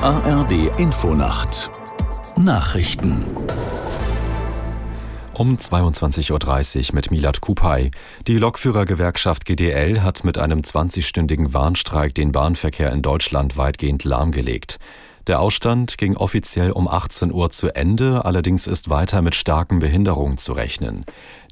ARD Infonacht Nachrichten um 22.30 Uhr mit Milad Kupay. Die Lokführergewerkschaft GDL hat mit einem 20-stündigen Warnstreik den Bahnverkehr in Deutschland weitgehend lahmgelegt. Der Ausstand ging offiziell um 18 Uhr zu Ende, allerdings ist weiter mit starken Behinderungen zu rechnen.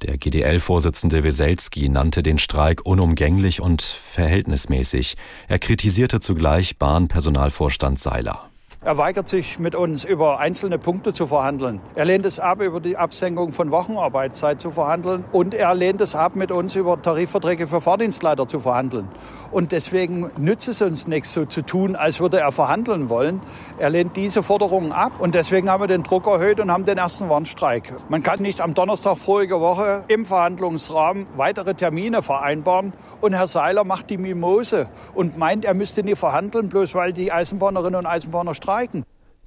Der GDL-Vorsitzende Weselski nannte den Streik unumgänglich und verhältnismäßig. Er kritisierte zugleich Bahnpersonalvorstand Seiler. Er weigert sich, mit uns über einzelne Punkte zu verhandeln. Er lehnt es ab, über die Absenkung von Wochenarbeitszeit zu verhandeln. Und er lehnt es ab, mit uns über Tarifverträge für Fahrdienstleiter zu verhandeln. Und deswegen nützt es uns nichts, so zu tun, als würde er verhandeln wollen. Er lehnt diese Forderungen ab. Und deswegen haben wir den Druck erhöht und haben den ersten Warnstreik. Man kann nicht am Donnerstag vorige Woche im Verhandlungsrahmen weitere Termine vereinbaren. Und Herr Seiler macht die Mimose und meint, er müsste nie verhandeln, bloß weil die Eisenbahnerinnen und Eisenbahner streiken streiken.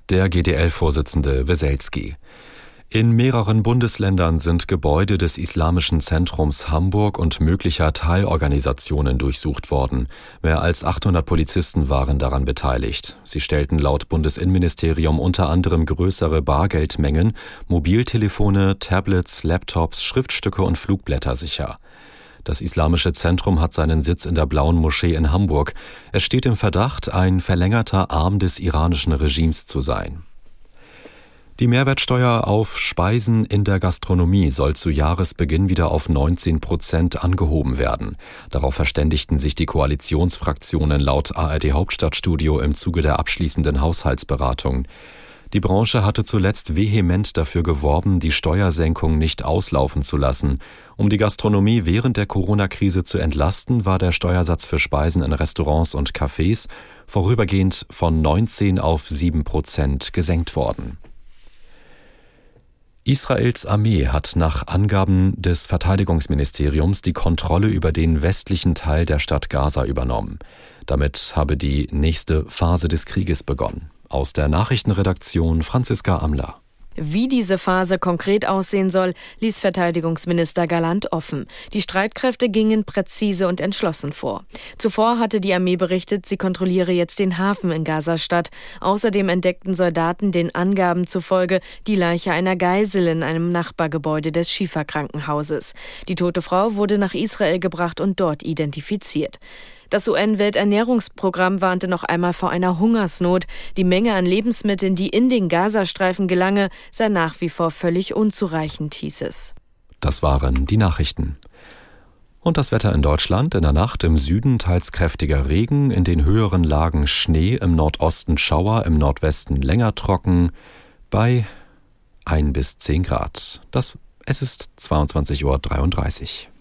Der GDL-Vorsitzende Weselski. In mehreren Bundesländern sind Gebäude des Islamischen Zentrums Hamburg und möglicher Teilorganisationen durchsucht worden. Mehr als 800 Polizisten waren daran beteiligt. Sie stellten laut Bundesinnenministerium unter anderem größere Bargeldmengen, Mobiltelefone, Tablets, Laptops, Schriftstücke und Flugblätter sicher. Das Islamische Zentrum hat seinen Sitz in der Blauen Moschee in Hamburg. Es steht im Verdacht, ein verlängerter Arm des iranischen Regimes zu sein. Die Mehrwertsteuer auf Speisen in der Gastronomie soll zu Jahresbeginn wieder auf 19 Prozent angehoben werden. Darauf verständigten sich die Koalitionsfraktionen laut ARD Hauptstadtstudio im Zuge der abschließenden Haushaltsberatung. Die Branche hatte zuletzt vehement dafür geworben, die Steuersenkung nicht auslaufen zu lassen. Um die Gastronomie während der Corona-Krise zu entlasten, war der Steuersatz für Speisen in Restaurants und Cafés vorübergehend von 19 auf 7 Prozent gesenkt worden. Israels Armee hat nach Angaben des Verteidigungsministeriums die Kontrolle über den westlichen Teil der Stadt Gaza übernommen. Damit habe die nächste Phase des Krieges begonnen. Aus der Nachrichtenredaktion Franziska Amler. Wie diese Phase konkret aussehen soll, ließ Verteidigungsminister Galant offen. Die Streitkräfte gingen präzise und entschlossen vor. Zuvor hatte die Armee berichtet, sie kontrolliere jetzt den Hafen in Gazastadt. Außerdem entdeckten Soldaten den Angaben zufolge die Leiche einer Geisel in einem Nachbargebäude des Schieferkrankenhauses. Die tote Frau wurde nach Israel gebracht und dort identifiziert. Das UN-Welternährungsprogramm warnte noch einmal vor einer Hungersnot. Die Menge an Lebensmitteln, die in den Gazastreifen gelange, sei nach wie vor völlig unzureichend, hieß es. Das waren die Nachrichten. Und das Wetter in Deutschland in der Nacht im Süden teils kräftiger Regen, in den höheren Lagen Schnee, im Nordosten Schauer, im Nordwesten länger trocken, bei 1 bis 10 Grad. Das, es ist 22.33 Uhr.